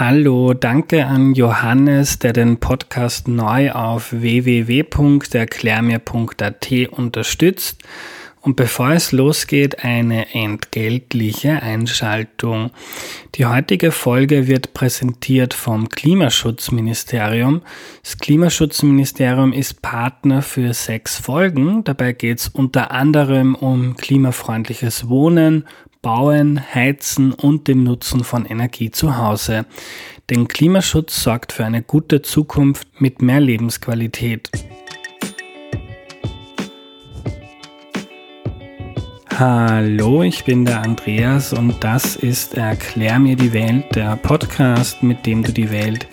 Hallo, danke an Johannes, der den Podcast neu auf www.erklärmir.at unterstützt. Und bevor es losgeht, eine entgeltliche Einschaltung. Die heutige Folge wird präsentiert vom Klimaschutzministerium. Das Klimaschutzministerium ist Partner für sechs Folgen. Dabei geht es unter anderem um klimafreundliches Wohnen, Bauen, Heizen und dem Nutzen von Energie zu Hause. Denn Klimaschutz sorgt für eine gute Zukunft mit mehr Lebensqualität. Hallo, ich bin der Andreas und das ist Erklär mir die Welt, der Podcast, mit dem du die Welt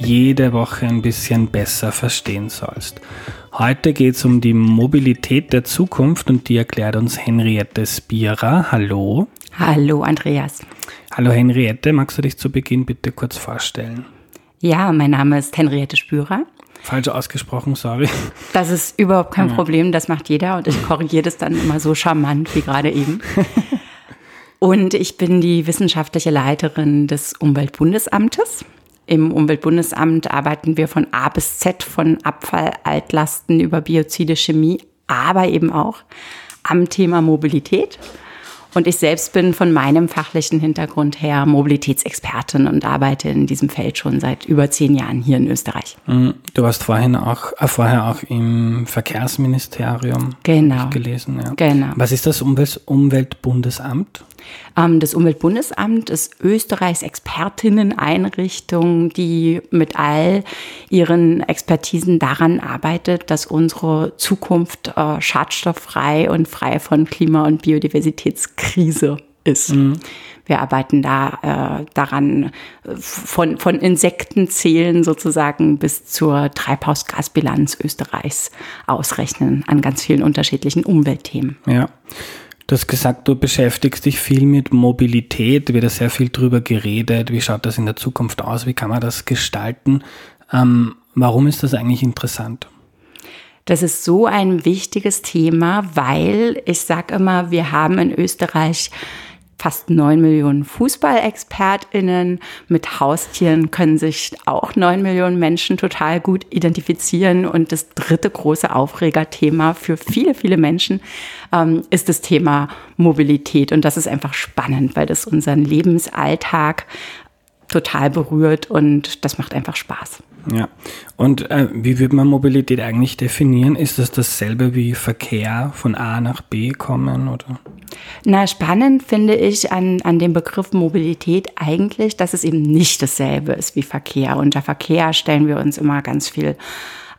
jede Woche ein bisschen besser verstehen sollst. Heute geht es um die Mobilität der Zukunft und die erklärt uns Henriette Spira. Hallo. Hallo, Andreas. Hallo, Henriette. Magst du dich zu Beginn bitte kurz vorstellen? Ja, mein Name ist Henriette Spürer. Falsch ausgesprochen, sorry. Das ist überhaupt kein ja. Problem, das macht jeder und ich korrigiere das dann immer so charmant wie gerade eben. Und ich bin die wissenschaftliche Leiterin des Umweltbundesamtes. Im Umweltbundesamt arbeiten wir von A bis Z, von Abfall, Altlasten über Biozide, Chemie, aber eben auch am Thema Mobilität. Und ich selbst bin von meinem fachlichen Hintergrund her Mobilitätsexpertin und arbeite in diesem Feld schon seit über zehn Jahren hier in Österreich. Mhm. Du warst vorhin auch, äh, vorher auch im Verkehrsministerium genau. gelesen. Ja. Genau. Was ist das Umwelt Umweltbundesamt? Ähm, das Umweltbundesamt ist Österreichs Expertinneneinrichtung, die mit all ihren Expertisen daran arbeitet, dass unsere Zukunft äh, schadstofffrei und frei von Klima- und Biodiversitätskrise ist. Mhm. Wir arbeiten da äh, daran, von, von Insektenzählen sozusagen bis zur Treibhausgasbilanz Österreichs ausrechnen an ganz vielen unterschiedlichen Umweltthemen. Ja. Du hast gesagt, du beschäftigst dich viel mit Mobilität, wird da sehr viel drüber geredet. Wie schaut das in der Zukunft aus? Wie kann man das gestalten? Ähm, warum ist das eigentlich interessant? Das ist so ein wichtiges Thema, weil ich sage immer, wir haben in Österreich fast neun Millionen FußballexpertInnen. Mit Haustieren können sich auch neun Millionen Menschen total gut identifizieren. Und das dritte große Aufregerthema für viele, viele Menschen ähm, ist das Thema Mobilität. Und das ist einfach spannend, weil das unseren Lebensalltag total berührt und das macht einfach Spaß. Ja. Und äh, wie würde man Mobilität eigentlich definieren? Ist das dasselbe wie Verkehr von A nach B kommen oder? Na, spannend finde ich an, an dem Begriff Mobilität eigentlich, dass es eben nicht dasselbe ist wie Verkehr. Unter Verkehr stellen wir uns immer ganz viel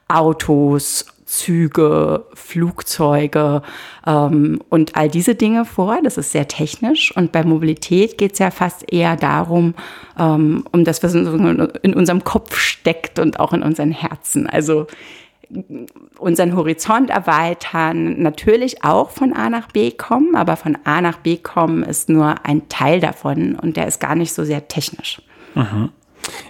Autos, Züge, Flugzeuge ähm, und all diese Dinge vor. Das ist sehr technisch. Und bei Mobilität geht es ja fast eher darum, ähm, um das, was in unserem Kopf steckt und auch in unseren Herzen. Also unseren Horizont erweitern, natürlich auch von A nach B kommen, aber von A nach B kommen ist nur ein Teil davon und der ist gar nicht so sehr technisch. Mhm.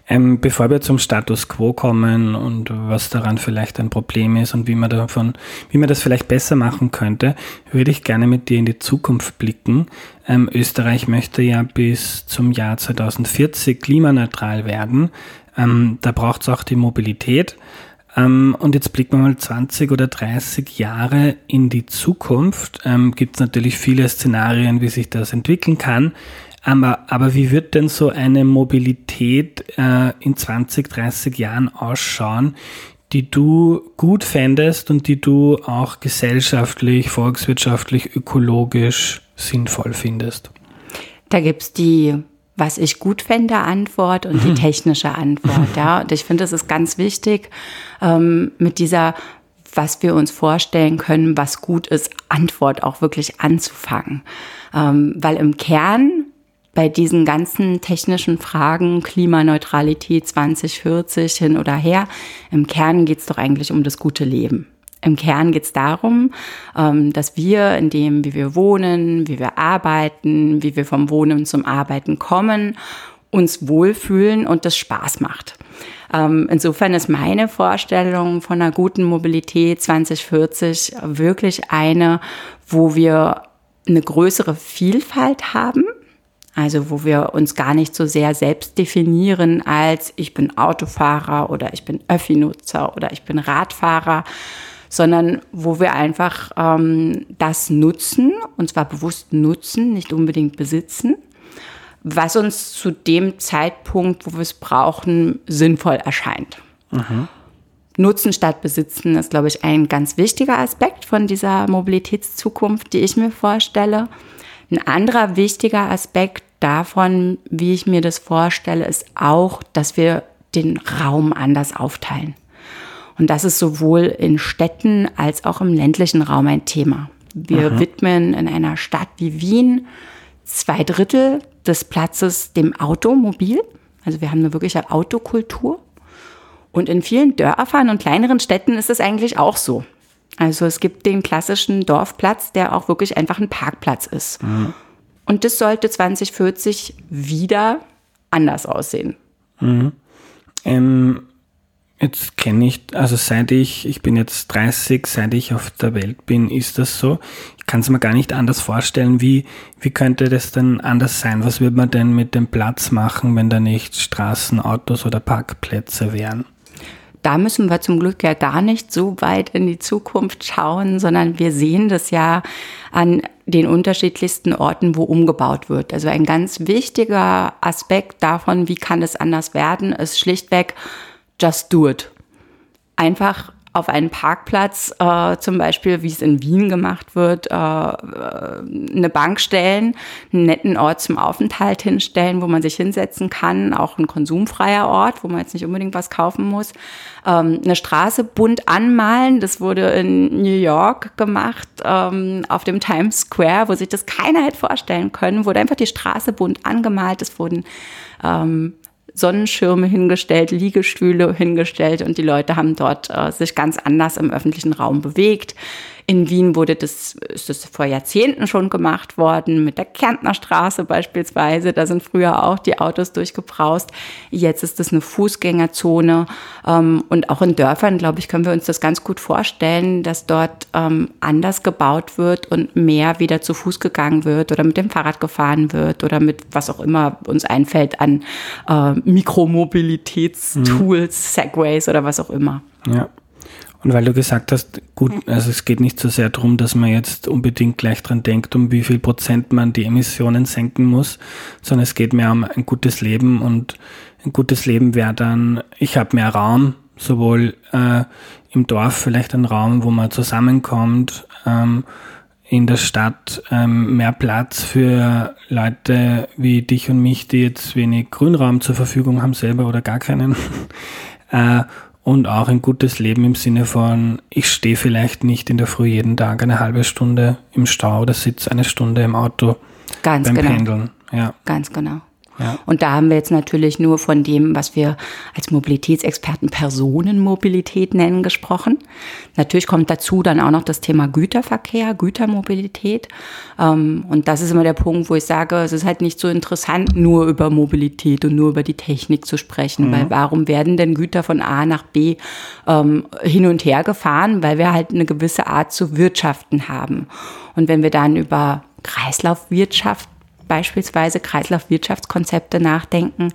Ähm, bevor wir zum Status quo kommen und was daran vielleicht ein Problem ist und wie man davon, wie man das vielleicht besser machen könnte, würde ich gerne mit dir in die Zukunft blicken. Ähm, Österreich möchte ja bis zum Jahr 2040 klimaneutral werden. Ähm, da braucht es auch die Mobilität. Ähm, und jetzt blicken wir mal 20 oder 30 Jahre in die Zukunft. Ähm, Gibt es natürlich viele Szenarien, wie sich das entwickeln kann. Aber, aber wie wird denn so eine Mobilität äh, in 20, 30 Jahren ausschauen, die du gut fändest und die du auch gesellschaftlich, volkswirtschaftlich, ökologisch sinnvoll findest? Da gibt es die, was ich gut fände, Antwort und die mhm. technische Antwort. ja. Und ich finde, es ist ganz wichtig, ähm, mit dieser was wir uns vorstellen können, was gut ist, Antwort auch wirklich anzufangen. Ähm, weil im Kern bei diesen ganzen technischen Fragen, Klimaneutralität 2040 hin oder her, im Kern geht es doch eigentlich um das gute Leben. Im Kern geht es darum, ähm, dass wir in dem, wie wir wohnen, wie wir arbeiten, wie wir vom Wohnen zum Arbeiten kommen, uns wohlfühlen und das Spaß macht. Ähm, insofern ist meine Vorstellung von einer guten Mobilität 2040 wirklich eine, wo wir eine größere Vielfalt haben Also wo wir uns gar nicht so sehr selbst definieren als ich bin Autofahrer oder ich bin Öffi-Nutzer oder ich bin Radfahrer, sondern wo wir einfach ähm, das nutzen, und zwar bewusst nutzen, nicht unbedingt besitzen, was uns zu dem Zeitpunkt, wo wir es brauchen, sinnvoll erscheint. Mhm. Nutzen statt besitzen ist, glaube ich, ein ganz wichtiger Aspekt von dieser Mobilitätszukunft, die ich mir vorstelle. Ein anderer wichtiger Aspekt davon, wie ich mir das vorstelle, ist auch, dass wir den Raum anders aufteilen. Und das ist sowohl in Städten als auch im ländlichen Raum ein Thema. Wir Aha. widmen in einer Stadt wie Wien zwei Drittel des Platzes dem Automobil. Also wir haben eine wirkliche Autokultur. Und in vielen Dörfern und kleineren Städten ist es eigentlich auch so. Also es gibt den klassischen Dorfplatz, der auch wirklich einfach ein Parkplatz ist. Mhm. Und das sollte 2040 wieder anders aussehen. Mhm. Ähm, jetzt kenne ich, also seit ich, ich bin jetzt 30, seit ich auf der Welt bin, ist das so. Ich kann es mir gar nicht anders vorstellen. Wie, wie könnte das denn anders sein? Was würde man denn mit dem Platz machen, wenn da nicht Straßen, Autos oder Parkplätze wären? Da müssen wir zum Glück ja gar nicht so weit in die Zukunft schauen, sondern wir sehen das ja an den unterschiedlichsten Orten, wo umgebaut wird. Also ein ganz wichtiger Aspekt davon, wie kann es anders werden, ist schlichtweg just do it. Einfach auf einen Parkplatz, äh, zum Beispiel, wie es in Wien gemacht wird, äh, eine Bank stellen, einen netten Ort zum Aufenthalt hinstellen, wo man sich hinsetzen kann, auch ein konsumfreier Ort, wo man jetzt nicht unbedingt was kaufen muss. Ähm, eine Straße bunt anmalen, das wurde in New York gemacht, ähm, auf dem Times Square, wo sich das keiner hätte vorstellen können, wurde einfach die Straße bunt angemalt, es wurden ähm, Sonnenschirme hingestellt, Liegestühle hingestellt und die Leute haben dort äh, sich ganz anders im öffentlichen Raum bewegt. In Wien wurde das, ist das vor Jahrzehnten schon gemacht worden, mit der Kärntner Straße beispielsweise. Da sind früher auch die Autos durchgebraust. Jetzt ist das eine Fußgängerzone. Ähm, und auch in Dörfern, glaube ich, können wir uns das ganz gut vorstellen, dass dort ähm, anders gebaut wird und mehr wieder zu Fuß gegangen wird oder mit dem Fahrrad gefahren wird oder mit was auch immer uns einfällt an äh, Mikromobilitätstools, mhm. Segways oder was auch immer. Ja. Und weil du gesagt hast, gut, also es geht nicht so sehr darum, dass man jetzt unbedingt gleich dran denkt, um wie viel Prozent man die Emissionen senken muss, sondern es geht mehr um ein gutes Leben und ein gutes Leben wäre dann, ich habe mehr Raum, sowohl äh, im Dorf vielleicht ein Raum, wo man zusammenkommt, ähm, in der Stadt ähm, mehr Platz für Leute wie dich und mich, die jetzt wenig Grünraum zur Verfügung haben selber oder gar keinen. äh, und auch ein gutes Leben im Sinne von, ich stehe vielleicht nicht in der Früh jeden Tag eine halbe Stunde im Stau oder sitze eine Stunde im Auto Ganz beim genau. Pendeln. Ja. Ganz genau. Ja. Und da haben wir jetzt natürlich nur von dem, was wir als Mobilitätsexperten Personenmobilität nennen, gesprochen. Natürlich kommt dazu dann auch noch das Thema Güterverkehr, Gütermobilität. Ähm, und das ist immer der Punkt, wo ich sage, es ist halt nicht so interessant, nur über Mobilität und nur über die Technik zu sprechen, mhm. weil warum werden denn Güter von A nach B ähm, hin und her gefahren? Weil wir halt eine gewisse Art zu wirtschaften haben. Und wenn wir dann über Kreislaufwirtschaft beispielsweise Kreislaufwirtschaftskonzepte nachdenken,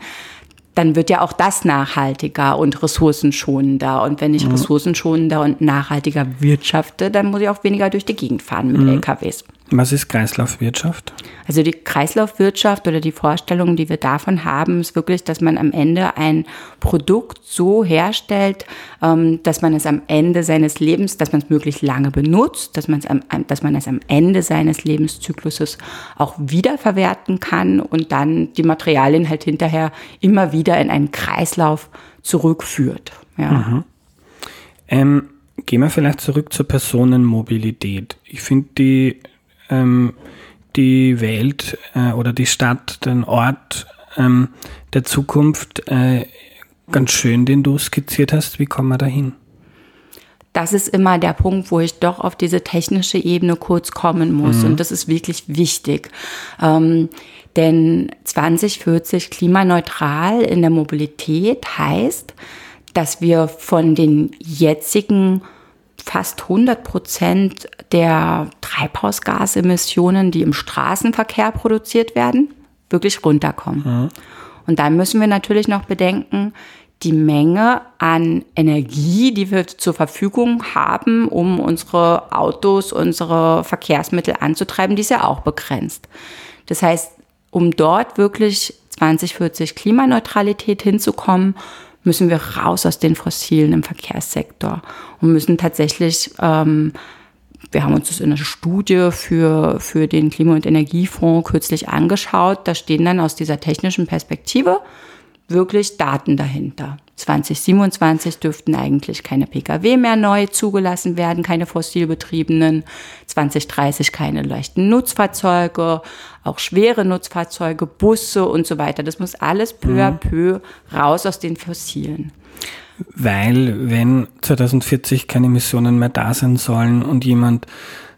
dann wird ja auch das nachhaltiger und ressourcenschonender. Und wenn ich mhm. ressourcenschonender und nachhaltiger wirtschafte, dann muss ich auch weniger durch die Gegend fahren mit mhm. LKWs. Was ist Kreislaufwirtschaft? Also die Kreislaufwirtschaft oder die Vorstellung, die wir davon haben, ist wirklich, dass man am Ende ein Produkt so herstellt, ähm, dass man es am Ende seines Lebens, dass man es möglichst lange benutzt, dass man es am, dass man es am Ende seines Lebenszykluses auch wiederverwerten kann und dann die Materialien halt hinterher immer wieder in einen Kreislauf zurückführt. Ja. Mhm. Ähm, gehen wir vielleicht zurück zur Personenmobilität. Ich finde die ähm, die Welt äh, oder die Stadt, den Ort ähm, der Zukunft äh, ganz schön, den du skizziert hast. Wie kommen wir dahin? das ist immer der Punkt, wo ich doch auf diese technische Ebene kurz kommen muss. Mhm. Und das ist wirklich wichtig. Ähm, denn 2040 klimaneutral in der Mobilität heißt, dass wir von den jetzigen fast 100 Prozent der Treibhausgasemissionen, die im Straßenverkehr produziert werden, wirklich runterkommen. Mhm. Und dann müssen wir natürlich noch bedenken, die Menge an Energie, die wir zur Verfügung haben, um unsere Autos, unsere Verkehrsmittel anzutreiben, die ist ja auch begrenzt. Das heißt, um dort wirklich 2040 Klimaneutralität hinzukommen, müssen wir raus aus den Fossilen im Verkehrssektor und müssen tatsächlich, ähm, wir haben uns das in einer Studie für, für den Klima- und Energiefonds kürzlich angeschaut, da stehen dann aus dieser technischen Perspektive wirklich Daten dahinter. 2027 dürften eigentlich keine Pkw mehr neu zugelassen werden, keine fossilbetriebenen. 2030 keine leichten Nutzfahrzeuge, auch schwere Nutzfahrzeuge, Busse und so weiter. Das muss alles peu à mhm. peu raus aus den Fossilen. Weil, wenn 2040 keine Emissionen mehr da sein sollen und jemand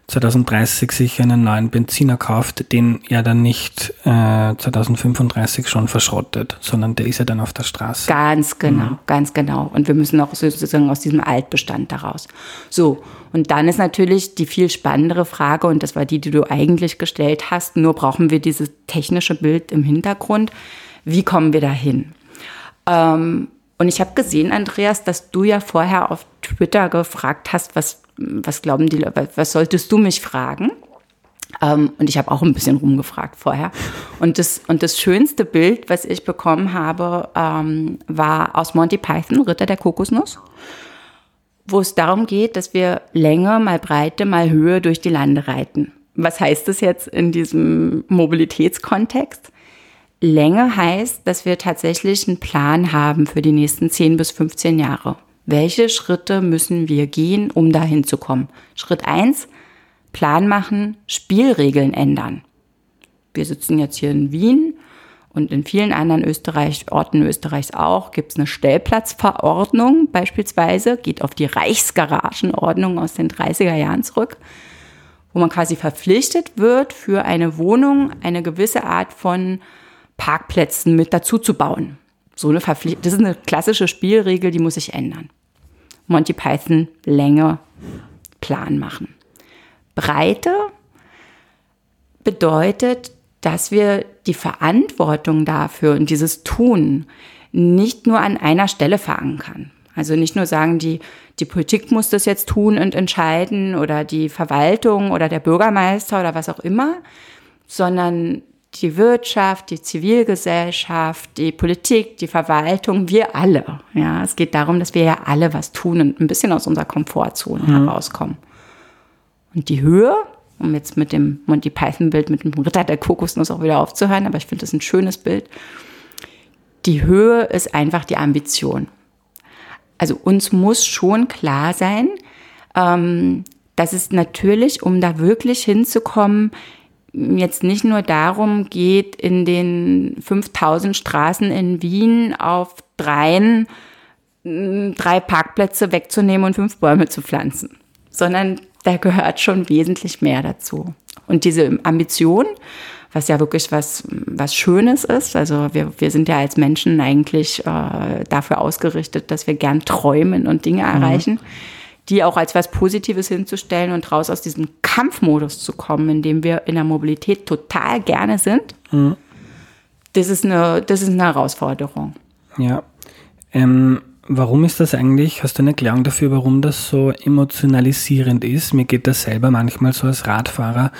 2030 sich einen neuen Benziner kauft, den er dann nicht äh, 2035 schon verschrottet, sondern der ist ja dann auf der Straße. Ganz genau, mhm. ganz genau. Und wir müssen auch sozusagen aus diesem Altbestand daraus. So, und dann ist natürlich die viel spannendere Frage, und das war die, die du eigentlich gestellt hast, nur brauchen wir dieses technische Bild im Hintergrund. Wie kommen wir dahin? Ähm, und ich habe gesehen, Andreas, dass du ja vorher auf Twitter gefragt hast, was was glauben die, was solltest du mich fragen? Ähm, und ich habe auch ein bisschen rumgefragt vorher. Und das, und das schönste Bild, was ich bekommen habe, ähm, war aus Monty Python, Ritter der Kokosnuss, wo es darum geht, dass wir Länge mal Breite mal Höhe durch die Lande reiten. Was heißt das jetzt in diesem Mobilitätskontext? Länge heißt, dass wir tatsächlich einen Plan haben für die nächsten 10 bis 15 Jahre. Welche Schritte müssen wir gehen, um dahin zu kommen? Schritt eins: Plan machen, Spielregeln ändern. Wir sitzen jetzt hier in Wien und in vielen anderen Österreich, Orten Österreichs auch gibt es eine Stellplatzverordnung beispielsweise, geht auf die Reichsgaragenordnung aus den 30er Jahren zurück, wo man quasi verpflichtet wird, für eine Wohnung eine gewisse Art von Parkplätzen mit dazu zu bauen. So eine Verpflichtung, das ist eine klassische Spielregel, die muss sich ändern. Monty Python Länge Plan machen. Breite bedeutet, dass wir die Verantwortung dafür und dieses Tun nicht nur an einer Stelle verankern. Also nicht nur sagen, die, die Politik muss das jetzt tun und entscheiden oder die Verwaltung oder der Bürgermeister oder was auch immer, sondern die Wirtschaft, die Zivilgesellschaft, die Politik, die Verwaltung, wir alle. Ja, es geht darum, dass wir ja alle was tun und ein bisschen aus unserer Komfortzone mhm. herauskommen. Und die Höhe, um jetzt mit dem Monty Python Bild mit dem Ritter der Kokosnuss auch wieder aufzuhören, aber ich finde das ein schönes Bild. Die Höhe ist einfach die Ambition. Also uns muss schon klar sein, ähm, dass es natürlich, um da wirklich hinzukommen, jetzt nicht nur darum geht, in den 5000 Straßen in Wien auf dreien drei Parkplätze wegzunehmen und fünf Bäume zu pflanzen, sondern da gehört schon wesentlich mehr dazu. Und diese Ambition, was ja wirklich was, was Schönes ist, also wir, wir sind ja als Menschen eigentlich äh, dafür ausgerichtet, dass wir gern träumen und Dinge mhm. erreichen die auch als was Positives hinzustellen und raus aus diesem Kampfmodus zu kommen, in dem wir in der Mobilität total gerne sind, mhm. das, ist eine, das ist eine Herausforderung. Ja. Ähm, warum ist das eigentlich? Hast du eine Erklärung dafür, warum das so emotionalisierend ist? Mir geht das selber manchmal so als Radfahrer.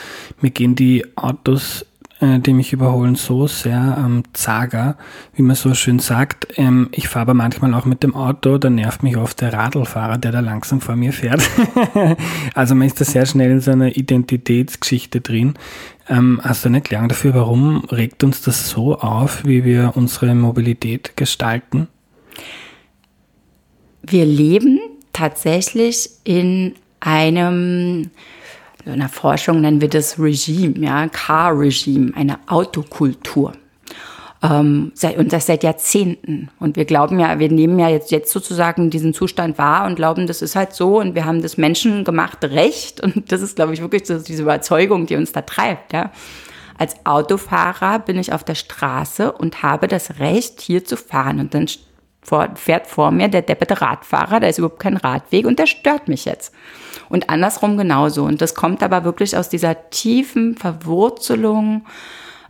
Mir gehen die Autos äh, die mich überholen, so sehr am Zager, wie man so schön sagt. Ähm, ich fahre aber manchmal auch mit dem Auto, da nervt mich oft der Radlfahrer, der da langsam vor mir fährt. also man ist da sehr schnell in so einer Identitätsgeschichte drin. Ähm, hast du eine Erklärung dafür, warum regt uns das so auf, wie wir unsere Mobilität gestalten? Wir leben tatsächlich in einem in der Forschung nennen wir das Regime, ja, Car-Regime, eine Autokultur. Ähm, und das seit Jahrzehnten. Und wir glauben ja, wir nehmen ja jetzt, jetzt sozusagen diesen Zustand wahr und glauben, das ist halt so und wir haben das menschengemachte Recht. Und das ist, glaube ich, wirklich so diese Überzeugung, die uns da treibt, ja. Als Autofahrer bin ich auf der Straße und habe das Recht, hier zu fahren. Und dann fährt vor mir der depperte Radfahrer, da ist überhaupt kein Radweg und der stört mich jetzt. Und andersrum genauso. Und das kommt aber wirklich aus dieser tiefen Verwurzelung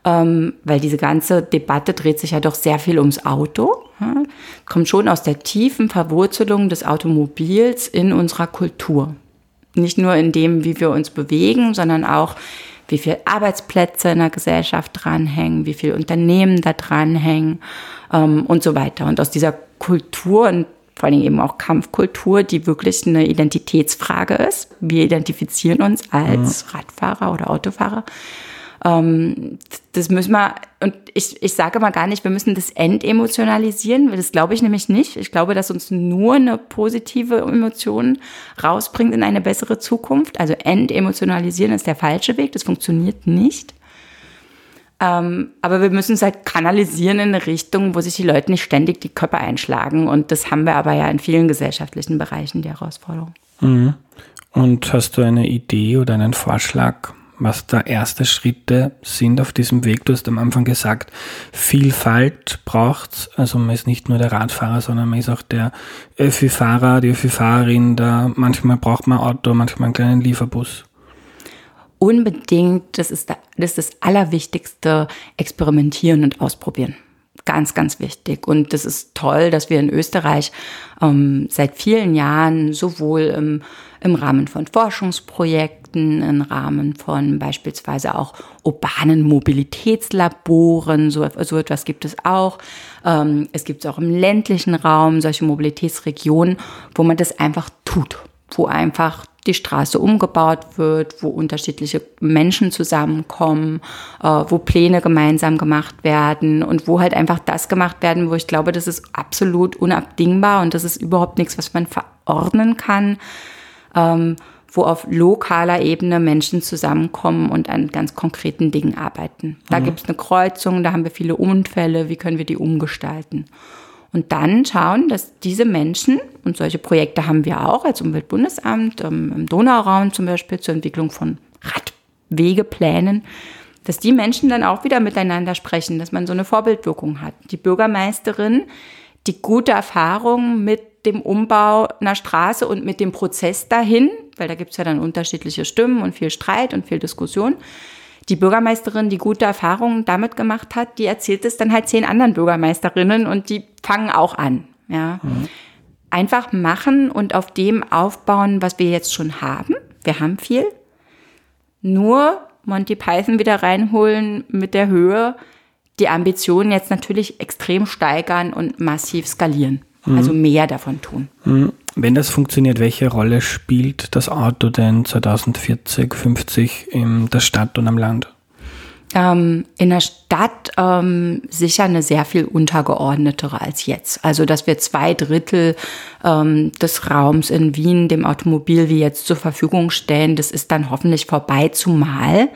ähm, weil diese ganze Debatte dreht sich ja doch sehr viel ums Auto. Ja? Kommt schon aus der tiefen Verwurzelung des Automobils in unserer Kultur. Nicht nur in dem, wie wir uns bewegen, sondern auch, wie viele Arbeitsplätze in der Gesellschaft dranhängen, wie viele Unternehmen da dranhängen ähm, und so weiter. Und aus dieser Kultur und vor allem eben auch Kampfkultur, die wirklich eine Identitätsfrage ist. Wir identifizieren uns als. Radfahrer oder Autofahrer. Ähm, das müssen wir, und ich, ich sage mal gar nicht, wir müssen das entemotionalisieren, das glaube ich nämlich nicht. Ich glaube, dass uns nur eine positive Emotion rausbringt in eine bessere Zukunft. Also entemotionalisieren ist der falsche Weg, das funktioniert nicht. Ähm, aber wir müssen es halt kanalisieren in eine Richtung, wo sich die Leute nicht ständig die Köpfe einschlagen. Und das haben wir aber ja in vielen gesellschaftlichen Bereichen, die Herausforderung. Mhm. Und hast du eine Idee oder einen Vorschlag, was da erste Schritte sind auf diesem Weg. Du hast am Anfang gesagt, Vielfalt braucht's. Also man ist nicht nur der Radfahrer, sondern man ist auch der Öffi-Fahrer, die Öffi-Fahrerin. Da manchmal braucht man Auto, manchmal einen kleinen Lieferbus. Unbedingt, das ist, das, ist das Allerwichtigste, experimentieren und ausprobieren. Ganz, ganz wichtig. Und das ist toll, dass wir in Österreich ähm, seit vielen Jahren sowohl im, im Rahmen von Forschungsprojekten, im Rahmen von beispielsweise auch urbanen Mobilitätslaboren, so, so etwas gibt es auch. Ähm, es gibt es auch im ländlichen Raum solche Mobilitätsregionen, wo man das einfach tut, wo einfach die Straße umgebaut wird, wo unterschiedliche Menschen zusammenkommen, äh, wo Pläne gemeinsam gemacht werden und wo halt einfach das gemacht werden, wo ich glaube, das ist absolut unabdingbar und das ist überhaupt nichts, was man verordnen kann, ähm, wo auf lokaler Ebene Menschen zusammenkommen und an ganz konkreten Dingen arbeiten. Da mhm. gibt es eine Kreuzung, da haben wir viele Unfälle, wie können wir die umgestalten? Und dann schauen, dass diese Menschen, und solche Projekte haben wir auch als Umweltbundesamt, ähm, im Donauraum zum Beispiel zur Entwicklung von Radwegeplänen, dass die Menschen dann auch wieder miteinander sprechen, dass man so eine Vorbildwirkung hat. Die Bürgermeisterin, die gute Erfahrung mit dem Umbau einer Straße und mit dem Prozess dahin, weil da gibt es ja dann unterschiedliche Stimmen und viel Streit und viel Diskussion, die Bürgermeisterin, die gute Erfahrungen damit gemacht hat, die erzählt es dann halt zehn anderen Bürgermeisterinnen und die fangen auch an. Ja. Mhm. Einfach machen und auf dem aufbauen, was wir jetzt schon haben. Wir haben viel. Nur Monty Python wieder reinholen mit der Höhe, die Ambitionen jetzt natürlich extrem steigern und massiv skalieren. Mhm. Also mehr davon tun. Mhm. Wenn das funktioniert, welche Rolle spielt das Auto denn 2040, 50 in der Stadt und am Land? Ähm, in der Stadt ähm, sicher eine sehr viel untergeordnetere als jetzt. Also, dass wir zwei Drittel ähm, des Raums in Wien dem Automobil wie jetzt zur Verfügung stellen, das ist dann hoffentlich vorbei, zumal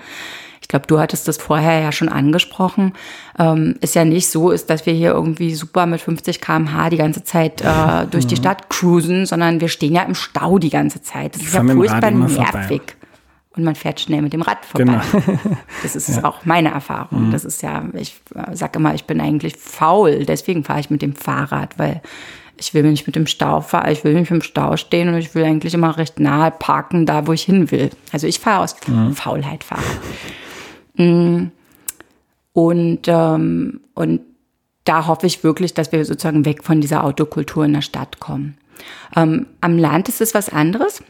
ich glaube, du hattest das vorher ja schon angesprochen, ähm, ist ja nicht so ist, dass wir hier irgendwie super mit 50 km/h die ganze Zeit äh, durch die Stadt cruisen, sondern wir stehen ja im Stau die ganze Zeit. Das ich ist ja furchtbar nervig. Und man fährt schnell mit dem Rad vorbei. Genau. Das ist ja. auch meine Erfahrung. Mhm. Das ist ja, ich äh, sage immer, ich bin eigentlich faul. Deswegen fahre ich mit dem Fahrrad, weil ich will nicht mit dem Stau fahren, ich will nicht im Stau stehen und ich will eigentlich immer recht nahe parken, da wo ich hin will. Also ich fahre aus mhm. Faulheit Fahrrad. Mm. Und, ähm, und da hoffe ich wirklich, dass wir sozusagen weg von dieser Autokultur in der Stadt kommen. Ähm, am Land ist es was anderes.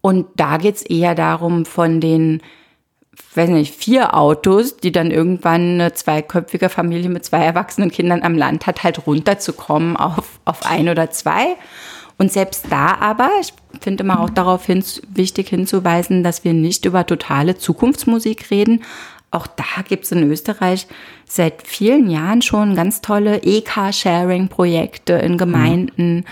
Und da geht es eher darum, von den, weiß nicht, vier Autos, die dann irgendwann eine zweiköpfige Familie mit zwei erwachsenen Kindern am Land hat, halt runterzukommen auf, auf ein oder zwei. Und selbst da aber, ich finde immer auch darauf hin, wichtig hinzuweisen, dass wir nicht über totale Zukunftsmusik reden. Auch da gibt es in Österreich seit vielen Jahren schon ganz tolle E-Car-Sharing-Projekte in Gemeinden, mhm.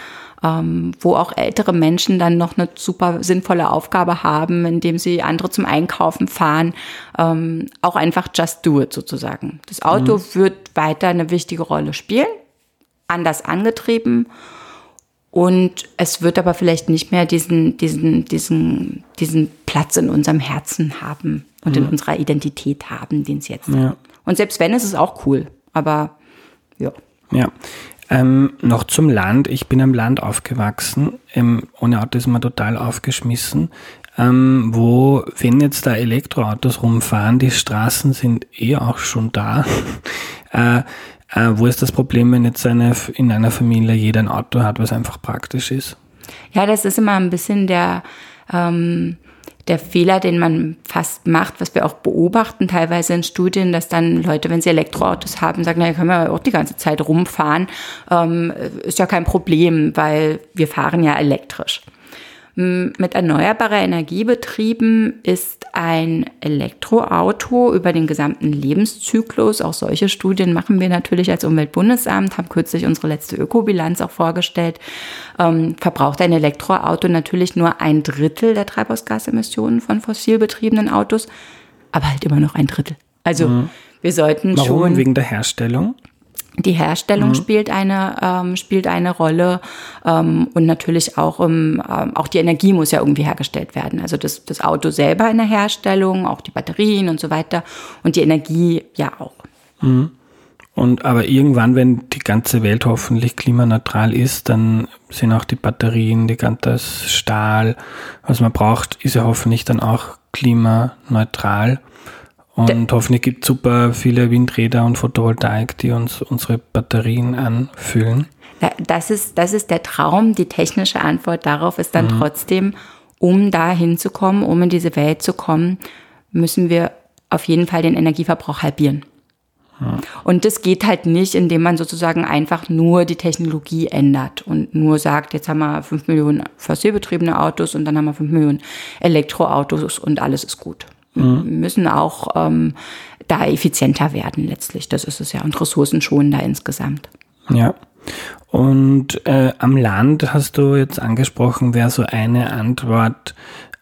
ähm, wo auch ältere Menschen dann noch eine super sinnvolle Aufgabe haben, indem sie andere zum Einkaufen fahren. Ähm, auch einfach just do it sozusagen. Das Auto mhm. wird weiter eine wichtige Rolle spielen, anders angetrieben und es wird aber vielleicht nicht mehr diesen, diesen, diesen, diesen Platz in unserem Herzen haben und mhm. in unserer Identität haben, den es jetzt ja. hat. Und selbst wenn, ist es auch cool. Aber ja. Ja. Ähm, noch zum Land. Ich bin am Land aufgewachsen. Ähm, ohne Auto ist man total aufgeschmissen. ähm, wo, wenn jetzt da Elektroautos rumfahren, die Straßen sind eh auch schon da. äh, äh, wo ist das Problem, wenn jetzt eine, in einer Familie jeder ein Auto hat, was einfach praktisch ist? Ja, das ist immer ein bisschen der, ähm, der Fehler, den man fast macht, was wir auch beobachten, teilweise in Studien, dass dann Leute, wenn sie Elektroautos haben, sagen, naja, können wir auch die ganze Zeit rumfahren. Ähm, ist ja kein Problem, weil wir fahren ja elektrisch. Mit erneuerbarer Energie betrieben ist ein Elektroauto über den gesamten Lebenszyklus. Auch solche Studien machen wir natürlich als Umweltbundesamt, haben kürzlich unsere letzte Ökobilanz auch vorgestellt. Ähm, verbraucht ein Elektroauto natürlich nur ein Drittel der Treibhausgasemissionen von fossil betriebenen Autos, aber halt immer noch ein Drittel. Also mhm. wir sollten Warum? schon. Wegen der Herstellung? Die Herstellung mhm. spielt eine ähm, spielt eine Rolle ähm, und natürlich auch ähm, auch die Energie muss ja irgendwie hergestellt werden. Also das, das Auto selber in der Herstellung, auch die Batterien und so weiter und die Energie ja auch. Mhm. Und aber irgendwann, wenn die ganze Welt hoffentlich klimaneutral ist, dann sind auch die Batterien, die ganze Stahl, was man braucht, ist ja hoffentlich dann auch klimaneutral. Und hoffentlich gibt es super viele Windräder und Photovoltaik, die uns unsere Batterien anfüllen. Das ist, das ist der Traum. Die technische Antwort darauf ist dann mhm. trotzdem, um da hinzukommen, um in diese Welt zu kommen, müssen wir auf jeden Fall den Energieverbrauch halbieren. Und das geht halt nicht, indem man sozusagen einfach nur die Technologie ändert und nur sagt, jetzt haben wir fünf Millionen fossilbetriebene Autos und dann haben wir fünf Millionen Elektroautos und alles ist gut mhm. müssen auch ähm, da effizienter werden letztlich. Das ist es ja und ressourcenschonender insgesamt. Ja. Und äh, am Land hast du jetzt angesprochen, wäre so eine Antwort,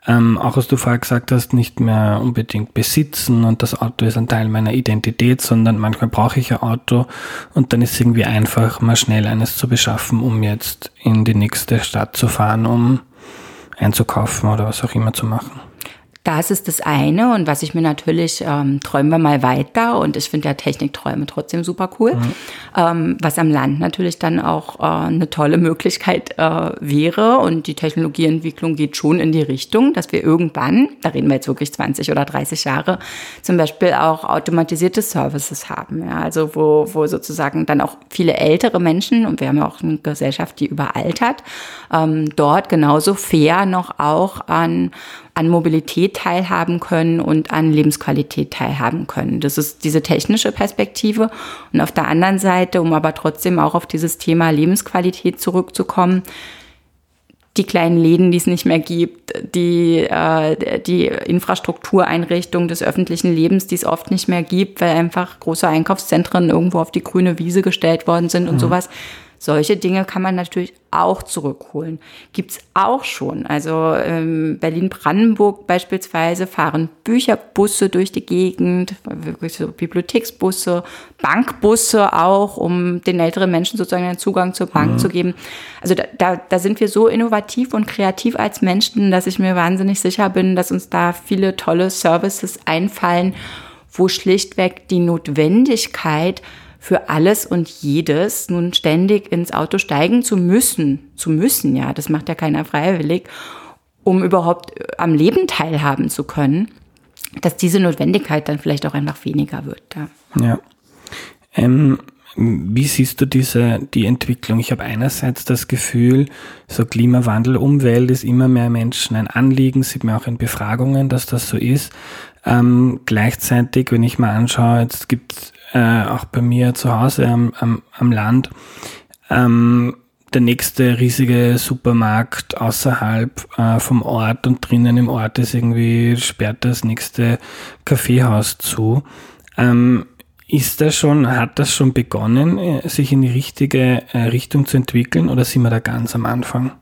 ähm, auch was du vorher gesagt hast, nicht mehr unbedingt besitzen und das Auto ist ein Teil meiner Identität, sondern manchmal brauche ich ein Auto und dann ist es irgendwie einfach, mal schnell eines zu beschaffen, um jetzt in die nächste Stadt zu fahren, um einzukaufen oder was auch immer zu machen. Das ist das eine. Und was ich mir natürlich, ähm, träumen wir mal weiter. Und ich finde ja Technikträume trotzdem super cool, mhm. ähm, was am Land natürlich dann auch äh, eine tolle Möglichkeit äh, wäre. Und die Technologieentwicklung geht schon in die Richtung, dass wir irgendwann, da reden wir jetzt wirklich 20 oder 30 Jahre, zum Beispiel auch automatisierte Services haben, ja, also wo, wo sozusagen dann auch viele ältere Menschen und wir haben ja auch eine Gesellschaft, die überaltert, ähm, dort genauso fair noch auch an an Mobilität teilhaben können und an Lebensqualität teilhaben können. Das ist diese technische Perspektive. Und auf der anderen Seite, um aber trotzdem auch auf dieses Thema Lebensqualität zurückzukommen, die kleinen Läden, die es nicht mehr gibt, die, äh, die Infrastruktureinrichtung des öffentlichen Lebens, die es oft nicht mehr gibt, weil einfach große Einkaufszentren irgendwo auf die grüne Wiese gestellt worden sind und mhm. sowas. Solche Dinge kann man natürlich auch zurückholen. Gibt's auch schon. Also ähm, Berlin-Brandenburg beispielsweise fahren Bücherbusse durch die Gegend, wirklich so Bibliotheksbusse, Bankbusse auch, um den älteren Menschen sozusagen einen Zugang zur Bank mhm. zu geben. Also da, da, da sind wir so innovativ und kreativ als Menschen, dass ich mir wahnsinnig sicher bin, dass uns da viele tolle Services einfallen, wo schlichtweg die Notwendigkeit für alles und jedes nun ständig ins Auto steigen zu müssen, zu müssen, ja, das macht ja keiner freiwillig, um überhaupt äh, am Leben teilhaben zu können, dass diese Notwendigkeit dann vielleicht auch einfach weniger wird. Ja. ja. Ähm, wie siehst du diese, die Entwicklung? Ich habe einerseits das Gefühl, so Klimawandel, Umwelt ist immer mehr Menschen ein Anliegen, sieht man auch in Befragungen, dass das so ist. Ähm, gleichzeitig, wenn ich mal anschaue, jetzt gibt es äh, auch bei mir zu Hause am, am, am Land, ähm, der nächste riesige Supermarkt außerhalb äh, vom Ort und drinnen im Ort ist irgendwie, sperrt das nächste Kaffeehaus zu. Ähm, ist das schon, hat das schon begonnen, äh, sich in die richtige äh, Richtung zu entwickeln oder sind wir da ganz am Anfang?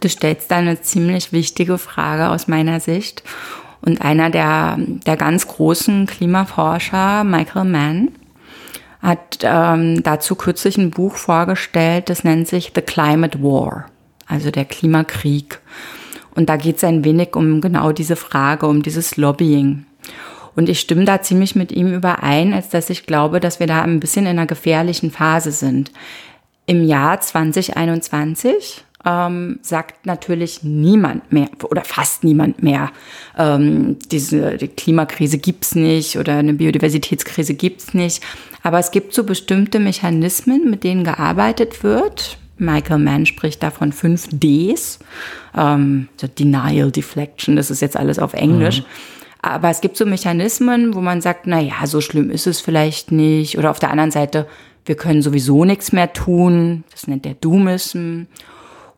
Du stellst da eine ziemlich wichtige Frage aus meiner Sicht. Und einer der, der ganz großen Klimaforscher, Michael Mann, hat ähm, dazu kürzlich ein Buch vorgestellt, das nennt sich The Climate War, also der Klimakrieg. Und da geht es ein wenig um genau diese Frage, um dieses Lobbying. Und ich stimme da ziemlich mit ihm überein, als dass ich glaube, dass wir da ein bisschen in einer gefährlichen Phase sind. Im Jahr 2021 ähm, sagt natürlich niemand mehr oder fast niemand mehr, ähm, diese die Klimakrise gibt's nicht oder eine Biodiversitätskrise gibt's nicht. Aber es gibt so bestimmte Mechanismen, mit denen gearbeitet wird. Michael Mann spricht da von fünf Ds. Ähm, so Denial, Deflection, das ist jetzt alles auf Englisch. Mhm. Aber es gibt so Mechanismen, wo man sagt, na ja, so schlimm ist es vielleicht nicht. Oder auf der anderen Seite, wir können sowieso nichts mehr tun. Das nennt der Doomism.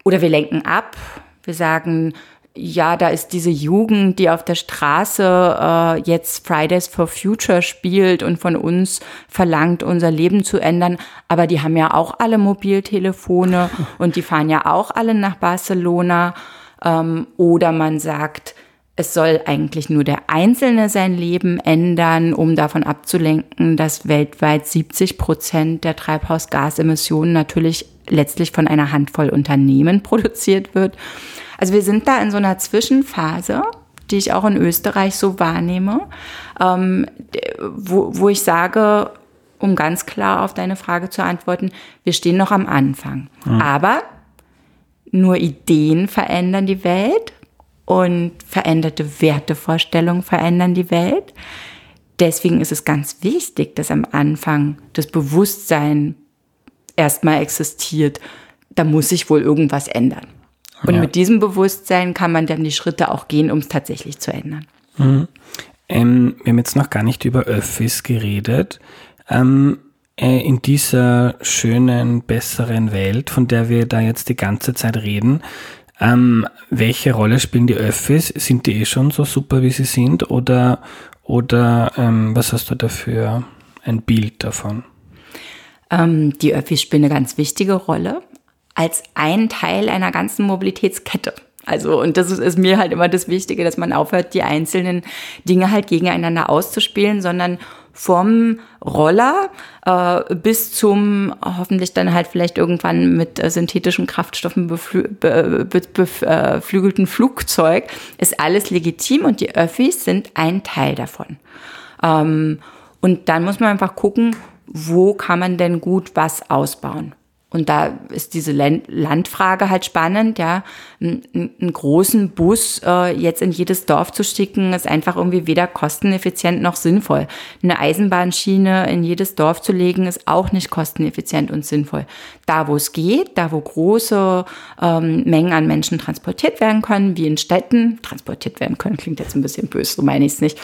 Oder wir lenken ab. Wir sagen, ja, da ist diese Jugend, die auf der Straße äh, jetzt Fridays for Future spielt und von uns verlangt, unser Leben zu ändern. Aber die haben ja auch alle Mobiltelefone und die fahren ja auch alle nach Barcelona. Ähm, oder man sagt, es soll eigentlich nur der Einzelne sein Leben ändern, um davon abzulenken, dass weltweit 70 Prozent der Treibhausgasemissionen natürlich letztlich von einer Handvoll Unternehmen produziert wird. Also wir sind da in so einer Zwischenphase, die ich auch in Österreich so wahrnehme, ähm, wo, wo ich sage, um ganz klar auf deine Frage zu antworten, wir stehen noch am Anfang. Mhm. Aber nur Ideen verändern die Welt und veränderte Wertevorstellungen verändern die Welt. Deswegen ist es ganz wichtig, dass am Anfang das Bewusstsein erstmal existiert. Da muss sich wohl irgendwas ändern. Und ja. mit diesem Bewusstsein kann man dann die Schritte auch gehen, um es tatsächlich zu ändern. Mhm. Ähm, wir haben jetzt noch gar nicht über Öffis geredet. Ähm, äh, in dieser schönen, besseren Welt, von der wir da jetzt die ganze Zeit reden, ähm, welche Rolle spielen die Öffis? Sind die eh schon so super, wie sie sind? Oder, oder ähm, was hast du dafür ein Bild davon? Ähm, die Öffis spielen eine ganz wichtige Rolle als ein Teil einer ganzen Mobilitätskette. Also, und das ist, ist, mir halt immer das Wichtige, dass man aufhört, die einzelnen Dinge halt gegeneinander auszuspielen, sondern vom Roller äh, bis zum hoffentlich dann halt vielleicht irgendwann mit äh, synthetischen Kraftstoffen beflügelten Flugzeug ist alles legitim und die Öffis sind ein Teil davon. Ähm, und dann muss man einfach gucken, wo kann man denn gut was ausbauen. Und da ist diese Landfrage halt spannend, ja. Einen großen Bus äh, jetzt in jedes Dorf zu schicken, ist einfach irgendwie weder kosteneffizient noch sinnvoll. Eine Eisenbahnschiene in jedes Dorf zu legen, ist auch nicht kosteneffizient und sinnvoll. Da, wo es geht, da, wo große ähm, Mengen an Menschen transportiert werden können, wie in Städten, transportiert werden können, klingt jetzt ein bisschen böse, so meine ich es nicht.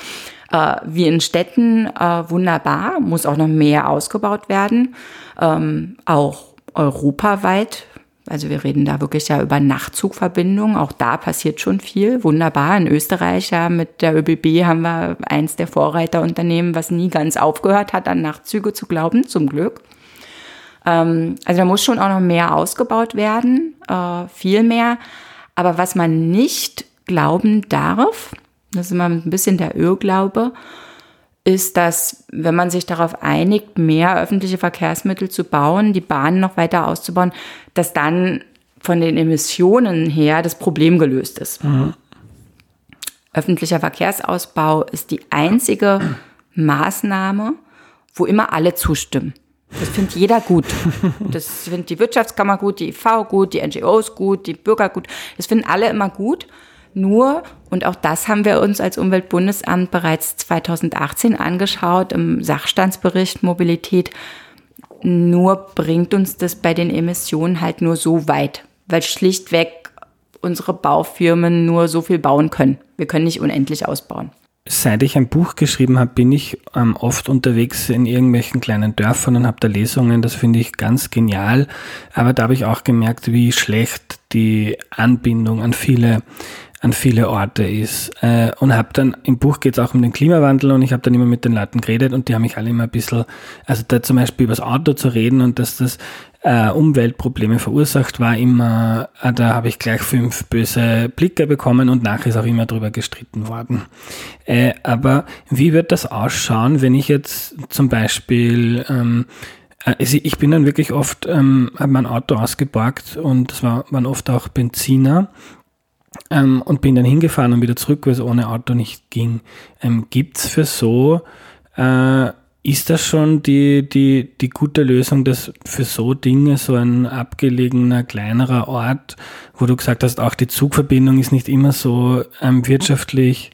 Äh, wie in Städten äh, wunderbar, muss auch noch mehr ausgebaut werden. Ähm, auch europaweit. Also wir reden da wirklich ja über Nachtzugverbindungen. Auch da passiert schon viel. Wunderbar. In Österreich ja mit der ÖBB haben wir eins der Vorreiterunternehmen, was nie ganz aufgehört hat, an Nachtzüge zu glauben, zum Glück. Ähm, also da muss schon auch noch mehr ausgebaut werden, äh, viel mehr. Aber was man nicht glauben darf, das ist immer ein bisschen der Irrglaube, ist, dass wenn man sich darauf einigt, mehr öffentliche Verkehrsmittel zu bauen, die Bahnen noch weiter auszubauen, dass dann von den Emissionen her das Problem gelöst ist. Mhm. Öffentlicher Verkehrsausbau ist die einzige Maßnahme, wo immer alle zustimmen. Das findet jeder gut. Das findet die Wirtschaftskammer gut, die IV gut, die NGOs gut, die Bürger gut. Das finden alle immer gut. Nur, und auch das haben wir uns als Umweltbundesamt bereits 2018 angeschaut im Sachstandsbericht Mobilität, nur bringt uns das bei den Emissionen halt nur so weit, weil schlichtweg unsere Baufirmen nur so viel bauen können. Wir können nicht unendlich ausbauen. Seit ich ein Buch geschrieben habe, bin ich ähm, oft unterwegs in irgendwelchen kleinen Dörfern und habe da Lesungen. Das finde ich ganz genial. Aber da habe ich auch gemerkt, wie schlecht die Anbindung an viele an viele Orte ist. Äh, und habe dann, im Buch geht es auch um den Klimawandel und ich habe dann immer mit den Leuten geredet und die haben mich alle immer ein bisschen, also da zum Beispiel über das Auto zu reden und dass das äh, Umweltprobleme verursacht, war immer, äh, da habe ich gleich fünf böse Blicke bekommen und nachher ist auch immer drüber gestritten worden. Äh, aber wie wird das ausschauen, wenn ich jetzt zum Beispiel ähm, äh, also ich bin dann wirklich oft, ähm, habe mein Auto ausgeborgt und es war, waren oft auch Benziner ähm, und bin dann hingefahren und wieder zurück, weil es ohne Auto nicht ging. Ähm, Gibt es für so äh, ist das schon die, die, die gute Lösung, dass für so Dinge so ein abgelegener, kleinerer Ort, wo du gesagt hast, auch die Zugverbindung ist nicht immer so ähm, wirtschaftlich